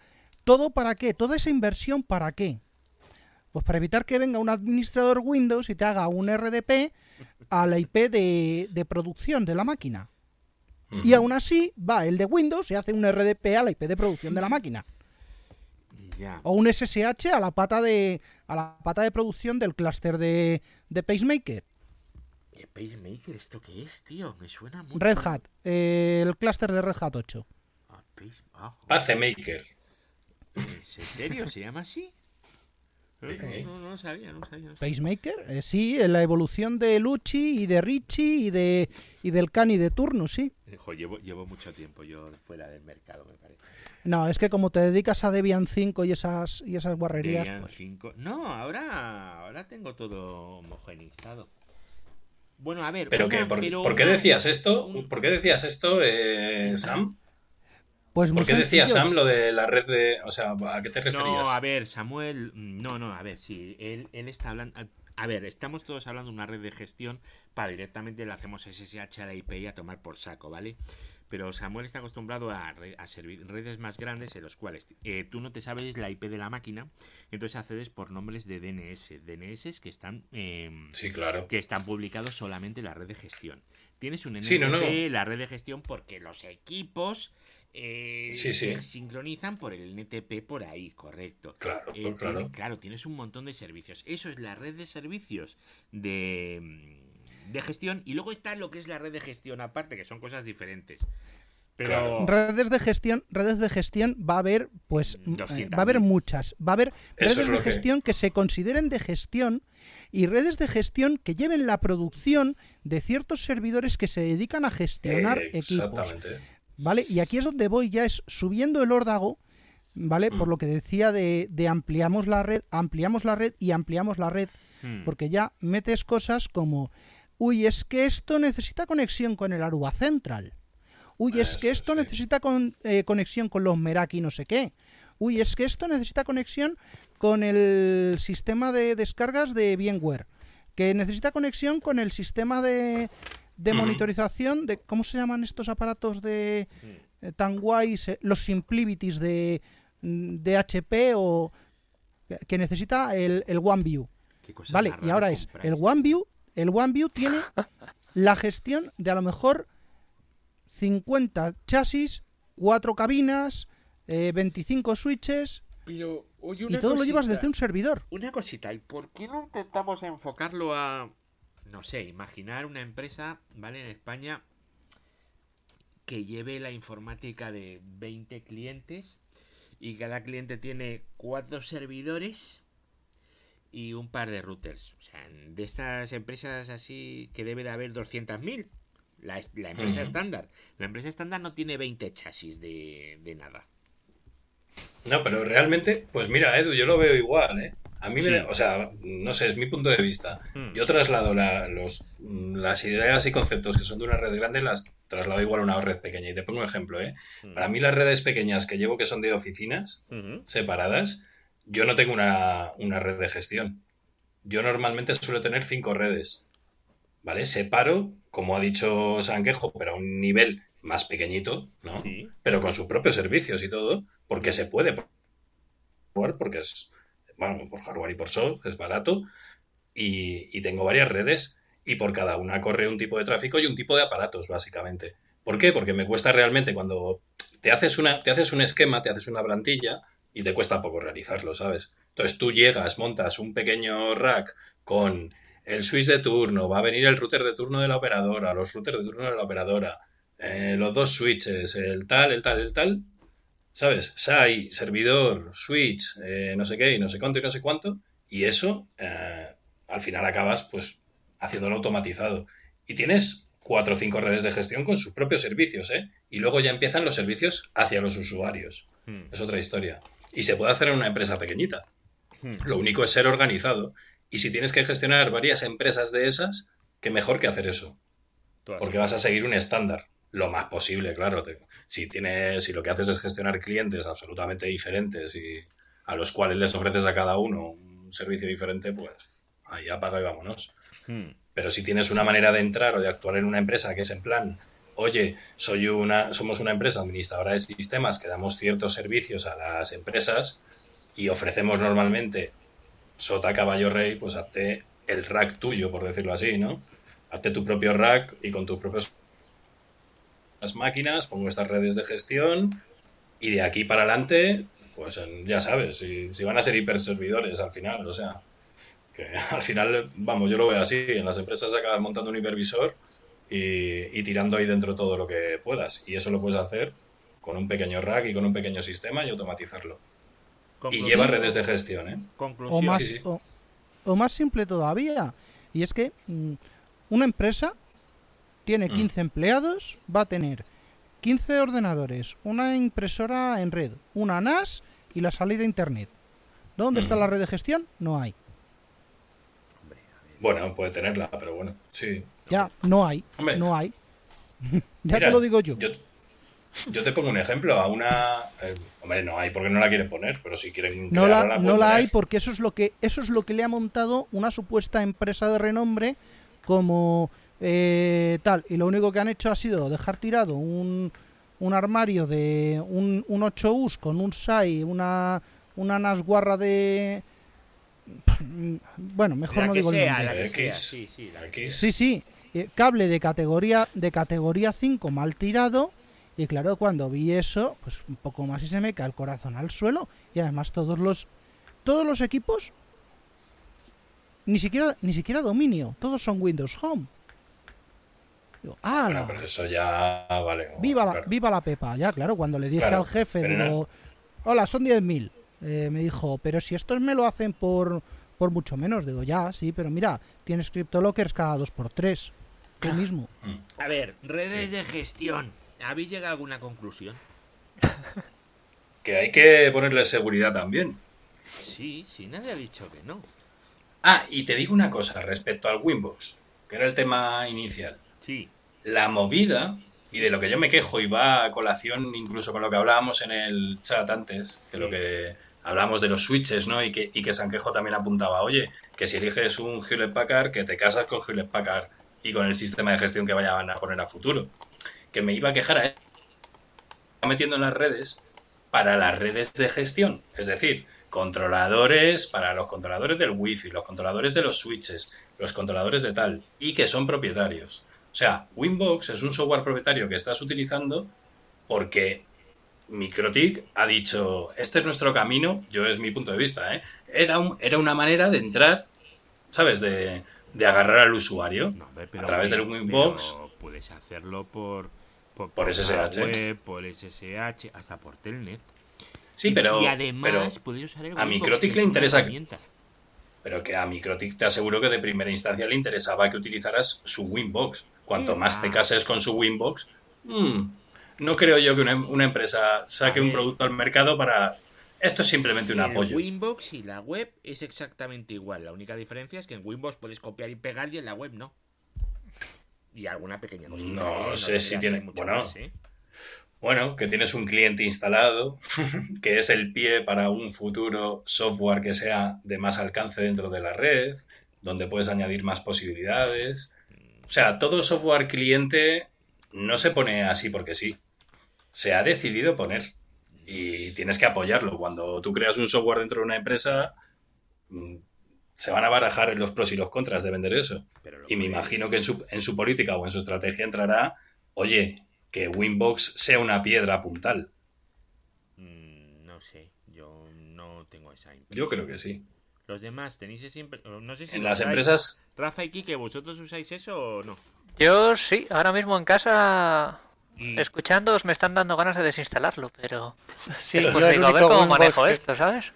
¿Todo para qué? ¿Toda esa inversión para qué? Pues para evitar que venga un administrador Windows y te haga un RDP a la IP de, de producción de la máquina. Y aún así va el de Windows y hace un RDP a la IP de producción de la máquina. O un SSH a la pata de, a la pata de producción del clúster de, de Pacemaker. ¿Qué pacemaker esto qué es, tío? Me suena mucho. Red Hat, eh, el clúster de Red Hat 8. Ah, pace- ¿En serio? ¿Se llama así? No, Sí. no, no, no sabía, no sabía. no sabía. Pacemaker, eh, sí, en la evolución de Lucci y de Richie y de y del Cani de turno, sí. Jo, llevo, llevo mucho tiempo yo fuera del mercado, me parece. No, es que como te dedicas a Debian 5 y esas y esas guarrerías, Debian pues, 5. No, ahora, ahora tengo todo homogeneizado. Bueno, a ver. ¿Pero una- qué? ¿Por, pero por qué decías esto? un- ¿Por qué decías esto, eh, Sam? Pues muy ¿Por qué decía sencillo. Sam lo de la red de... O sea, ¿a qué te referías? No, a ver, Samuel. mm, No, no, a ver, sí. Él, él está hablando. a- ver, estamos todos hablando de una red de gestión para directamente le hacemos SSH a la IP y a tomar por saco, ¿vale? pero Samuel está acostumbrado a, re- a servir redes más grandes en los cuales eh, tú no te sabes la IP de la máquina, entonces accedes por nombres de DNS, DNS que están em, Sí, claro. que están publicados solamente en la red de gestión. Tienes un NTP, Sí, no, no. la red de gestión, porque los equipos eh, Sí, sí. se sincronizan por el NTP por ahí, correcto. Claro, Eh, tiene- claro. claro, tienes un montón de servicios. Eso es la red de servicios de, mm, de gestión. Y luego está lo que es la red de gestión aparte, que son cosas diferentes. Pero Claro. Redes de gestión, redes de gestión va a haber, pues, Mm, eh, 200.000. va a haber muchas. Va a haber Eso redes es de lo que- gestión que... se consideren de gestión y redes de gestión que lleven la producción de ciertos servidores que se dedican a gestionar Eh, equipos. ¿Vale? Y aquí es donde voy, ya es subiendo el órdago, ¿vale? Por Mm. lo que decía de, de ampliamos la red, ampliamos la red y ampliamos la red, Hmm. porque ya metes cosas como, uy, es que esto necesita conexión con el Aruba Central. Uy, es que Eso, esto sí. necesita con- eh, conexión con los Meraki no sé qué. Uy, es que esto necesita conexión con el sistema de descargas de VMware. Que necesita conexión con el sistema de, de monitorización de... ¿Cómo se llaman estos aparatos de eh, tan guays? eh, los Simplivities de, mm, de HP o... que necesita el, el OneView. Vale, y ahora es el OneView. El OneView tiene la gestión de a lo mejor 50 chasis, 4 cabinas, eh, 25 switches Pero, oye, y una todo lo llevas desde un servidor. Una cosita, ¿y por qué no intentamos enfocarlo a, no sé, imaginar una empresa, ¿vale? En España que lleve la informática de 20 clientes y cada cliente tiene cuatro servidores y un par de routers. O sea, de estas empresas así que debe de haber 200.000. La, la empresa estándar. La empresa estándar no tiene 20 chasis de, de nada. No, pero realmente, pues mira, Edu, yo lo veo igual, ¿eh? A mí, me, o sea, no sé, es mi punto de vista. Hmm. Yo traslado la- los, mm, las ideas y conceptos que son de una red grande, las traslado igual a una red pequeña. Y te pongo un ejemplo, ¿eh? Para mí las redes pequeñas que llevo que son de oficinas separadas, yo no tengo una, una red de gestión. Yo normalmente suelo tener cinco redes. ¿Vale? Separo, como ha dicho Sanquejo, pero a un nivel más pequeñito, ¿no? Sí. Pero con sus propios servicios y todo, porque se puede porque es, bueno, por hardware y por software, es barato, y, tengo varias redes, y por cada una corre un tipo de tráfico y un tipo de aparatos, básicamente. ¿Por qué? Porque me cuesta realmente cuando te haces, una, te haces un esquema, te haces una plantilla, y te cuesta poco realizarlo, ¿sabes? Entonces tú llegas, montas un pequeño rack con el switch de turno, va a venir el router de turno de la operadora, los routers de turno de la operadora, eh, los dos switches, el tal, el tal, el tal, ¿sabes? SAI, servidor, switch, eh, no sé qué, y no sé cuánto y no sé cuánto, y eso eh, al final acabas pues haciéndolo automatizado. Y tienes cuatro o cinco redes de gestión con sus propios servicios, ¿eh? Y luego ya empiezan los servicios hacia los usuarios. Hmm. Es otra historia. Y se puede hacer en una empresa pequeñita. Hmm. Lo único es ser organizado. Y si tienes que gestionar varias empresas de esas, qué mejor que hacer eso. Porque vas a seguir un estándar. Lo más posible, claro. Te- si, tienes, si lo que haces es gestionar clientes absolutamente diferentes y a los cuales les ofreces a cada uno un servicio diferente, pues ahí apaga y vámonos. Hmm. Pero si tienes una manera de entrar o de actuar en una empresa que es en plan, oye, soy una, somos una empresa administradora de sistemas que damos ciertos servicios a las empresas y ofrecemos normalmente sota caballo rey, pues hazte el rack tuyo, por decirlo así, ¿no? Hazte tu propio rack y con tus propios las máquinas, pongo estas redes de gestión y de aquí para adelante, pues ya sabes, si, si van a ser hiperservidores al final, o sea, que al final, vamos, yo lo veo así, en las empresas acabas montando un hipervisor y, y tirando ahí dentro todo lo que puedas. Y eso lo puedes hacer con un pequeño rack y con un pequeño sistema y automatizarlo. Y lleva redes de gestión, ¿eh? O Conclusión. más, sí, sí. O, o más simple todavía. Y es que mm, una empresa tiene Mm. 15 empleados, va a tener 15 ordenadores, una impresora en red, una NAS y la salida a internet. ¿Dónde está Mm. la red de gestión? No hay. Bueno, puede tenerla, pero bueno, sí. Ya, no hay. Hombre. No hay. ya Mira, te lo digo yo. Yo, yo te pongo un ejemplo. A una. eh, hombre, no hay porque no la quieren poner, pero si quieren. No la, crearla, no la hay porque eso es lo que eso es lo que le ha montado una supuesta empresa de renombre como eh, tal. Y lo único que han hecho ha sido dejar tirado un, un armario de un, un 8 US con un SAI, una, una NAS guarra de... Bueno, mejor La no que digo el nombre. la que X. sea, sí, sí, la que X. Sí, sí, eh, cable de categoría de categoría 5 mal tirado y claro, cuando vi eso, pues un poco más y se me cae el corazón al suelo y además todos los todos los equipos ni siquiera ni siquiera dominio, todos son Windows Home. Digo, ¡ala! Bueno, pero eso ya vale. viva la viva la Pepa, ya claro, cuando le dije Claro, al jefe digo, "Hola, son 10.000." Eh, me dijo, "Pero si estos me lo hacen por por mucho menos." Digo, "Ya, sí, pero mira, tienes CryptoLockers cada 2x3." Tú mismo. A ver, redes de gestión. ¿Habéis llegado a alguna conclusión? Que hay que ponerle seguridad también. Sí, sí, nadie ha dicho que no. Ah, y te digo una cosa respecto al Winbox, que era el tema inicial. Sí. La movida, y de lo que yo me quejo, y va a colación incluso con lo que hablábamos en el chat antes, que lo que hablamos de los switches, ¿no? Y que, y que Sanquejo también apuntaba, oye, que si eliges un Hewlett Packard, que te casas con Hewlett Packard y con el sistema de gestión que vayan a poner a futuro. Que me iba a quejar a él metiendo en las redes para las redes de gestión, es decir, controladores para los controladores del wifi, los controladores de los switches, los controladores de tal, y que son propietarios. O sea, Winbox es un software propietario que estás utilizando porque Microtik ha dicho, este es nuestro camino, yo es mi punto de vista, ¿eh? era, un- era una manera de entrar, ¿sabes? De, de agarrar al usuario No, hombre, pero a través del Winbox. puedes hacerlo por, por, Por SSH. web, por SSH, hasta por Telnet. Sí, pero, y además pero, puedes usar el a Microtik le interesa- pero que a Microtik te aseguro que de primera instancia le interesaba que utilizaras su Winbox. Cuanto más te cases con su Winbox, mm, no creo yo que una, una empresa saque un producto al mercado para... Esto es simplemente un el apoyo. Winbox y la web es exactamente igual. La única diferencia es que en Winbox puedes copiar y pegar y en la web no. Y alguna pequeña cosita. No sé si tiene- bueno, más, ¿eh? Bueno, que tienes un cliente instalado, que es el pie para un futuro software que sea de más alcance dentro de la red, donde puedes añadir más posibilidades. O sea, todo software cliente no se pone así porque sí. Se ha decidido poner. Y tienes que apoyarlo. Cuando tú creas un software dentro de una empresa, mm, se van a barajar los pros y los contras de vender eso. Pero Y me imagino que en su, en su política o en su estrategia entrará, oye, que Winbox sea una piedra puntal. Mm, no sé, yo no tengo esa impresión. Yo creo que sí. Los demás tenéis impresión. No sé si En las usáis. empresas, Rafa y Kike, ¿vosotros usáis eso o no? Yo sí, ahora mismo en casa, Y- escuchándoos, me están dando ganas de desinstalarlo, pero. Sí, pues digo, a ver cómo manejo que- esto, ¿sabes?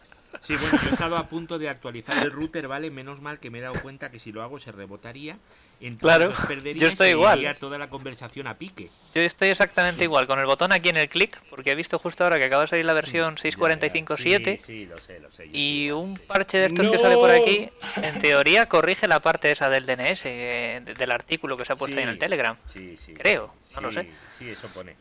Sí, bueno, yo he estado a punto de actualizar el router, ¿vale? Menos mal que me he dado cuenta que si lo hago se rebotaría. Entonces Claro, yo estoy igual. iría toda la conversación a pique. Yo estoy exactamente igual, con el botón aquí en el clic, porque he visto justo ahora que acaba de salir la versión Ya, ya. 645.7 Sí, sí, lo sé, lo sé. y un sí. parche de estos que sale por aquí, en teoría corrige la parte esa del DNS, eh, de- del artículo que se ha puesto ahí en el. Telegram. Sí, sí. Creo, no lo Sí, sé. Sí, eso pone.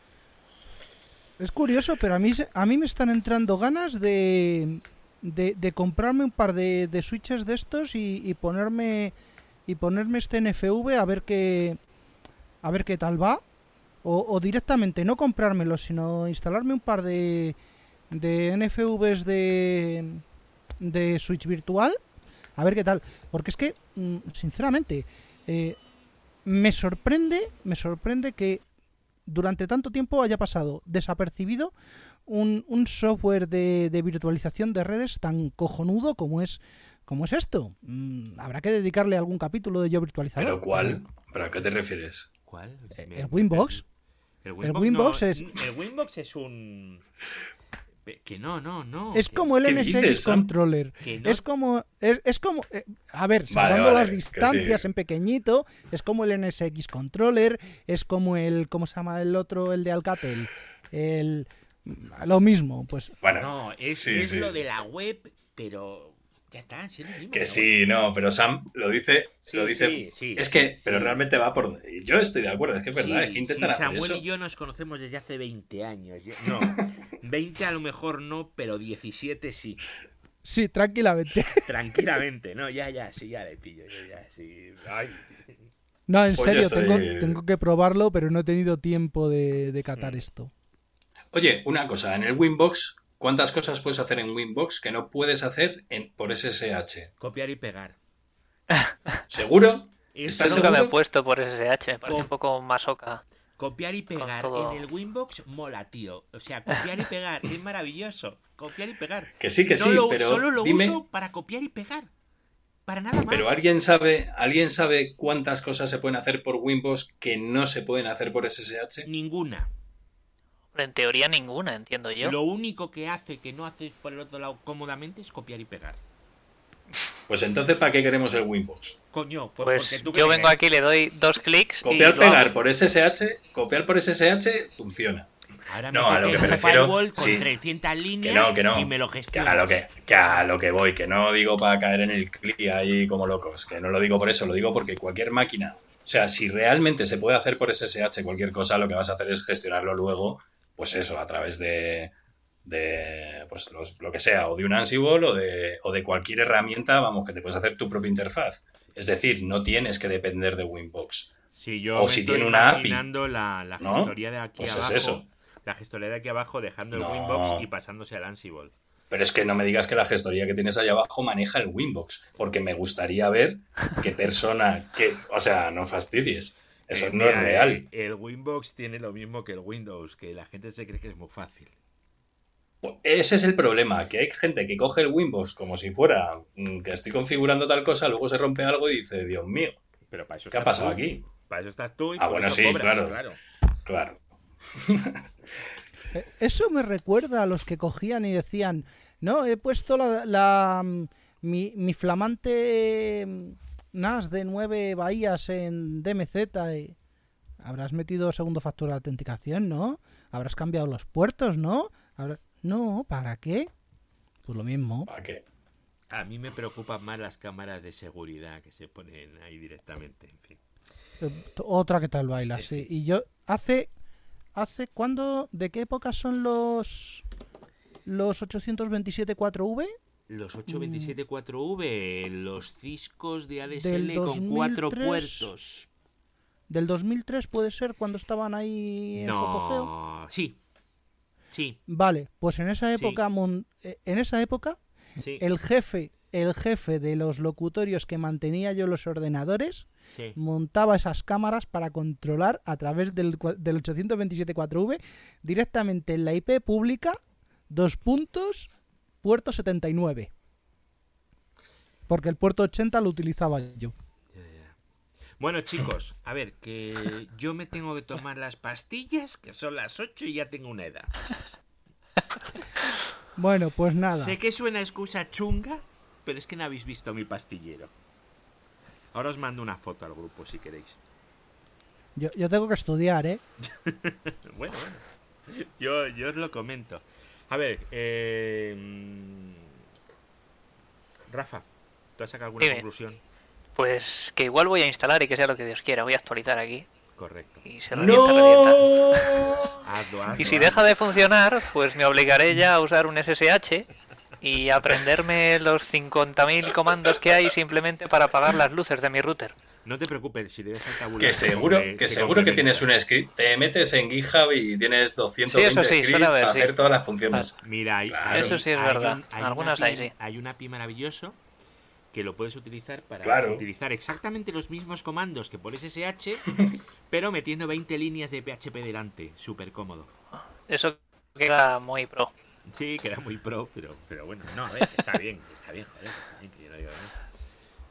Es curioso, pero a mí, a mí me están entrando ganas de, de, de comprarme un par de, switches de estos y, ponerme y ponerme este NFV a ver qué a ver qué tal va. O, o directamente no comprármelo sino instalarme un par de de NFVs de de switch virtual a ver qué tal. Porque es que mm, sinceramente eh, me sorprende me sorprende que durante tanto tiempo haya pasado desapercibido un, un software de, de virtualización de redes tan cojonudo como es como es esto. Mm, habrá que dedicarle algún capítulo de yo virtualizador. ¿pero cuál? ¿Pero a qué te refieres? ¿Cuál? Eh, el Winbox. El El Winbox no, es- El Winbox es un... Que no, no, no. Es como el ¿Qué NSX dices, controller. no- Es como es, es como eh, a ver, salvando vale, las distancias sí. en pequeñito, es como el NSX controller, es como el ¿cómo se llama el otro el de Alcatel? El lo mismo, pues Bueno, No, es, sí, es sí. lo de la web, pero ya está, sí lo mismo, Que sí, no, pero Sam lo dice, Sí, lo dice. sí, sí, es que, sí. pero realmente va por. Yo estoy de acuerdo, es que es verdad, Sí, es que intentan sí, hacer Samuel eso. y yo nos conocemos desde hace 20 años. Yo- No, 20 a lo mejor no, pero 17 sí. sí, tranquilamente. Tranquilamente, no, ya, ya, sí, ya le pillo, yo ya, sí. Ay. No, en Pues serio, tengo, tengo que probarlo, pero no he tenido tiempo de, de catar Mm. esto. Oye, una cosa, en el Winbox, ¿cuántas cosas puedes hacer en Winbox que no puedes hacer en, por SSH? Copiar y pegar. ¿Seguro? Eso ¿Estás Yo nunca me he puesto por SSH, me parece Oh. un poco masoca. Copiar y pegar todo. en el Winbox mola, tío. O sea, copiar y pegar es maravilloso. Copiar y pegar. Que sí, que No sí, lo- pero solo lo dime, uso para copiar y pegar. Para nada más. pero alguien sabe, alguien sabe cuántas cosas se pueden hacer por Winbox que no se pueden hacer por SSH? Ninguna. En teoría ninguna, entiendo yo. Lo único que hace que no haces por el otro lado cómodamente es copiar y pegar. Pues entonces, ¿para qué queremos el Winbox? Coño, pues, Pues porque tú yo vengo aquí, le doy dos clics y Copiar, lo pegar por SSH, copiar por SSH funciona. Ahora No, a lo que me un refiero, con sí. 300 Que líneas no, que no. y me lo Que gestionas. a lo que, que a lo que voy, que no digo para caer en el CLI ahí como locos, que no lo digo por eso, lo digo porque cualquier máquina, o sea, si realmente se puede hacer por SSH cualquier cosa, lo que vas a hacer es gestionarlo luego, pues eso, a través de, de pues los- lo que sea, o de un Ansible o de, o de cualquier herramienta, vamos, que te puedes hacer tu propia interfaz. Es decir, no tienes que depender de Winbox. Sí, yo O me si estoy tiene una API. la, la ¿No? gestoría de aquí Pues es eso. La gestoría de aquí abajo dejando el. Winbox y pasándose al Ansible. Pero es que no me digas que la gestoría que tienes ahí abajo maneja el Winbox, porque me gustaría ver qué persona, que, o sea, no fastidies. Eso Eh, no es mira, real. El, el Winbox tiene lo mismo que el Windows, que la gente se cree que es muy fácil. Pues Ese es el problema, que hay gente que coge el Winbox como si fuera mm, que estoy configurando tal cosa, luego se rompe algo y dice, Dios mío, Pero para eso ¿qué ha pasado tú. aquí? Para eso estás tú y Ah, bueno, sí, cobras, claro. Claro. Eh, Eso me recuerda a los que cogían y decían, no, he puesto la, la, mm, mi, mi flamante mm, NAS de 9 bahías en DMZ. y Habrás metido segundo factor de autenticación, ¿no? Habrás cambiado los puertos, ¿no? Habrá- No, ¿para qué? Pues lo mismo. ¿Para qué? A mí me preocupan más las cámaras de seguridad que se ponen ahí directamente. En fin. Eh, Otra que tal baila, sí. Y yo, hace, hace, ¿cuándo, de qué época son los, los 827.4V? Los 827.4V, los Ciscos de ADSL con cuatro 2003. puertos. ¿Del 2003 puede ser cuando estaban ahí en su apogeo? No, sí. Sí, Vale, pues en esa época, mon- eh, en esa época, sí. el jefe, el jefe de los locutorios que mantenía yo los ordenadores, sí. montaba esas cámaras para controlar a través del, del 827.4V directamente en la IP pública, dos puntos, puerto 79. Porque el puerto 80 lo utilizaba yo. Bueno, chicos, a ver, que yo me tengo que tomar las pastillas, que son las 8 y ya tengo una edad. Bueno, pues nada. Sé que suena excusa chunga, pero es que no habéis visto mi pastillero. Ahora os mando una foto al grupo si queréis. Yo, yo tengo que estudiar, ¿eh? Bueno, bueno. Yo, yo os lo comento. A ver, eh... Rafa, ¿tú has sacado alguna Dime. conclusión? Pues que igual voy a instalar y que sea lo que Dios quiera. Voy a actualizar aquí. Correcto. Y se revienta, revienta. ¡No! Hazlo, hazlo, Y si hazlo. deja de funcionar, pues me obligaré ya a usar un SSH y aprenderme los 50.000 comandos que hay simplemente para apagar las luces de mi router. No te preocupes, si le dejas el tabulador, Que seguro, se- que se seguro que tienes un script. Te metes en GitHub y tienes 220 Sí, eso sí, scripts para sí. hacer todas las funciones. Mira, hay, Claro. Eso sí es hay verdad. un- hay Algunas una API sí. Hay un API maravilloso que lo puedes utilizar para Claro. utilizar exactamente los mismos comandos que por SSH, pero metiendo 20 líneas de PHP delante. Súper cómodo. Eso queda muy pro. Sí, que era muy pro, pero, pero bueno, no, a ver, está bien, está bien, joder, está bien, que yo no digo que no.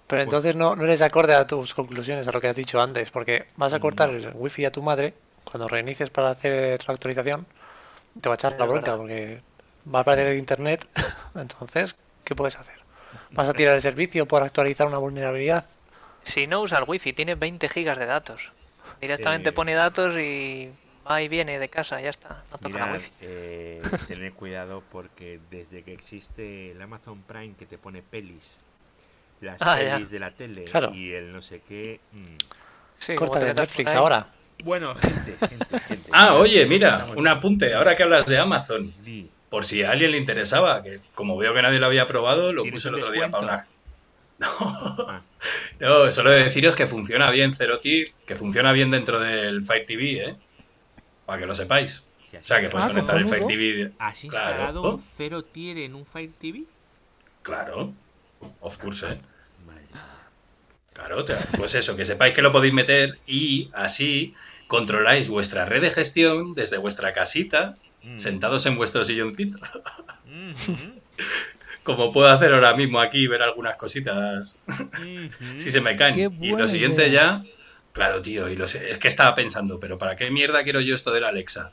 Pero entonces no, no eres acorde a tus conclusiones, a lo que has dicho antes, porque vas a cortar el wifi a tu madre cuando reinicies para hacer la actualización, te va a echar la bronca porque va a perder internet. Entonces, ¿qué puedes hacer? ¿Vas a tirar el servicio por actualizar una vulnerabilidad? Si no usa el wifi, tiene 20 gigas de datos. Directamente Eh. pone datos y va y viene de casa, ya está. No toca la Mirad, wifi. eh, tened cuidado porque desde que existe el Amazon Prime que te pone pelis, las Ah, ya. de la tele Claro. y el no sé qué. mm. Sí, Corta metas Netflix ahí. ahora. Bueno, gente, gente, gente. Ah, oye, mira, un apunte. Ahora que hablas de Amazon, por si a alguien le interesaba, que como veo que nadie lo había probado, lo ¿Tienes puse el otro día para descuento? una. No, solo deciros que funciona bien Zero Tier, que funciona bien dentro del Fire TV, ¿eh? Para que lo sepáis. O sea, que puedes Ah, conectar el Fire. TV. ¿Has Claro. instalado un cero tier en un Fire TV? Claro. Of course, ¿eh? Claro, pues eso, que sepáis que lo podéis meter y así controláis vuestra red de gestión desde vuestra casita, Mm. sentados en vuestro silloncito. Mhm. Como puedo hacer ahora mismo aquí, ver algunas cositas Mhm. si se me caen. Y lo siguiente ya, claro, tío, y lo sé- es que estaba pensando, pero ¿para qué mierda quiero yo esto de la Alexa?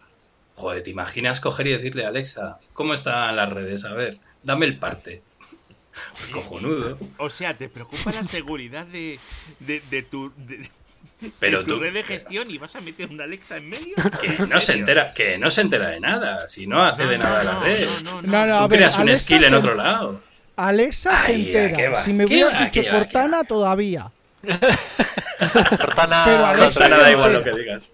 Joder, ¿te imaginas coger y decirle a Alexa, ¿cómo están las redes? A ver, dame el parte. Cojonudo. O sea, te preocupa la seguridad de, de, de tu, de, tu tú, red de gestión y vas a meter una Alexa en medio. que ¿En no se entera, que no se entera de nada, si no hace No, de nada no, la red. No, no, no. No, no, a Tú ver, creas un Alexa skill en se- otro lado. Alexa se Ay, ¿a entera. qué va? Si me ¿Qué hubieras dicho ¿Qué va? ¿Qué Cortana, todavía. Cortana, Pero Alexa Cortana se da igual lo que digas.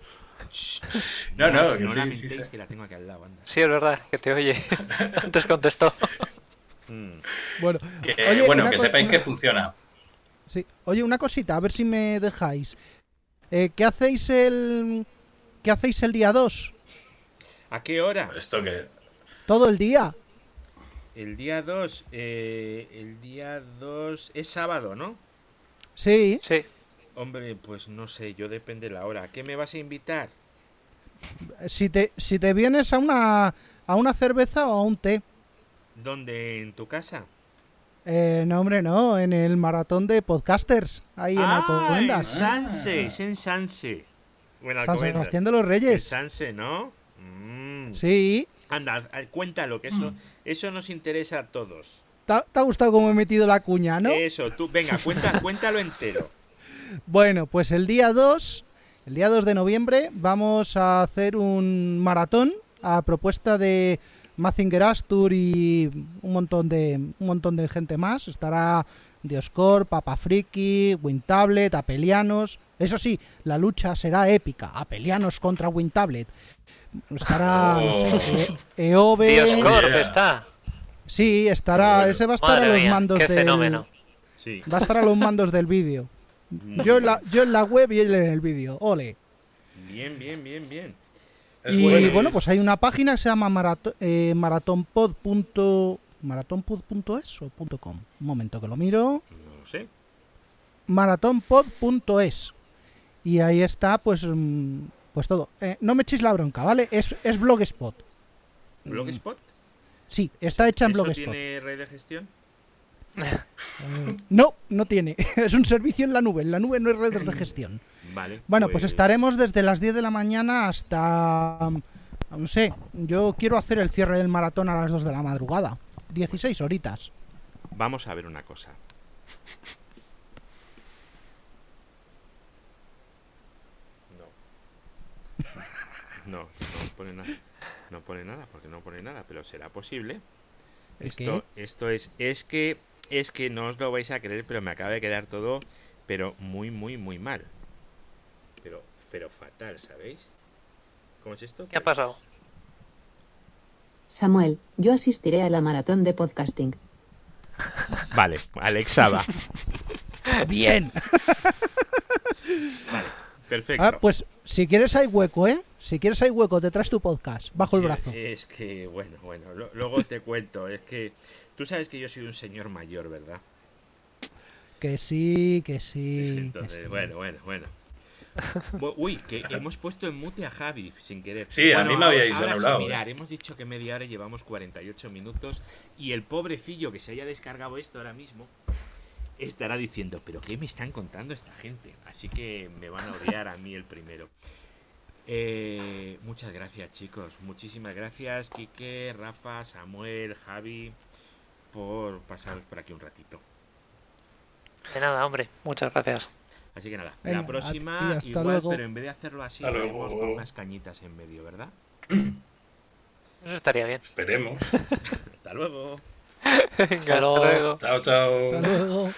No, no, que no sí, sí, sí. que la tengo aquí al lado, anda. Sí, es verdad, que te oye. Antes contestó. Mm. Bueno, Que, Oye, bueno, que sepáis que funciona. sí. Oye, una cosita, a ver si me dejáis. Eh, ¿Qué hacéis el. ¿Qué hacéis el día 2? ¿A qué hora? Esto que. Todo el día. El día 2, eh, el día 2 es sábado, ¿no? Sí. Sí. Hombre, pues no sé, yo depende de la hora. ¿A qué me vas a invitar? Si te, si te vienes a una, a una cerveza o a un té. ¿Dónde? ¿En tu casa? Eh, no, hombre, no. En el maratón de podcasters. Ahí en ah, en Alcobendas. Sanse, es en Sanse. Bueno, San. Sebastián de los En Reyes. Sanse, ¿no? Mm. Sí. Anda, cuéntalo, que eso, eso nos interesa a todos. ¿Te ha, te ha gustado cómo he metido la cuña, no? Eso, tú, venga, cuenta, cuéntalo entero. Bueno, pues el día 2, el día 2 de noviembre, vamos a hacer un maratón a propuesta de Mazinger Astur y un montón de un montón de gente más. Estará Dioscor, Papa Friki, Wintablet, Apelianos. Eso sí, la lucha será épica. Apelianos contra Wintablet. Estará Oh. eh, Eove. Yeah. está. Sí, estará. Bueno. Ese va a estar Madre a los mía, mandos qué del. fenómeno. Sí. Va a estar a los mandos del vídeo. Yo en la, yo en la web y él en el vídeo. Ole. Bien, bien, bien, bien. Es y bueno, bueno, es- pues hay una página que se llama marato- eh, maratonpod.es o punto .com. Un momento que lo miro. No lo sé. maratonpod.es. Y ahí está, pues, mm, pues todo. Eh, no me echéis la bronca, ¿vale? Es, es Blogspot. ¿Blogspot? Sí, está hecha en ¿Eso Blogspot. tiene red de gestión? No, no tiene. es un servicio en la nube. En la nube no hay redes de gestión. Vale. Bueno, pues estaremos desde las 10 de la mañana hasta... No sé, yo quiero hacer el cierre del maratón a las 2 de la madrugada. 16 horitas. Vamos a ver una cosa. No. No, no pone nada. No pone nada, porque no pone nada, pero será posible. ¿El Esto, esto es, es que, es que no os lo vais a creer, pero me acaba de quedar todo, pero muy, muy, muy mal. Pero, pero fatal, ¿sabéis? ¿Cómo es esto? ¿Qué ha pasado? Samuel, yo asistiré a la maratón de podcasting. Vale, Alexa va. Bien. Perfecto. Ah, pues si quieres hay hueco, ¿eh? Si quieres hay hueco, te traes tu podcast bajo el brazo. Es que, bueno, bueno, lo- luego te cuento. Es que tú sabes que yo soy un señor mayor, ¿verdad? Que sí, que sí. que Entonces, sí. bueno, bueno, bueno. Uy, que hemos puesto en mute a Javi sin querer. Sí, a mí me habíais ahora sí, hablado, mirar, hemos dicho que media hora y llevamos 48 minutos y el pobrecillo que se haya descargado esto ahora mismo estará diciendo, pero ¿qué me están contando esta gente? Así que me van a odiar a mí el primero. Eh, muchas gracias chicos, muchísimas gracias Quique, Rafa, Samuel, Javi por pasar por aquí un ratito. De nada, hombre. Muchas gracias. Así que nada, Venga, la próxima hasta igual, luego. pero en vez de hacerlo así, lo haremos con unas cañitas en medio, ¿verdad? Eso estaría bien. Esperemos. Hasta luego. Venga, hasta luego. Chao, chao. Hasta luego.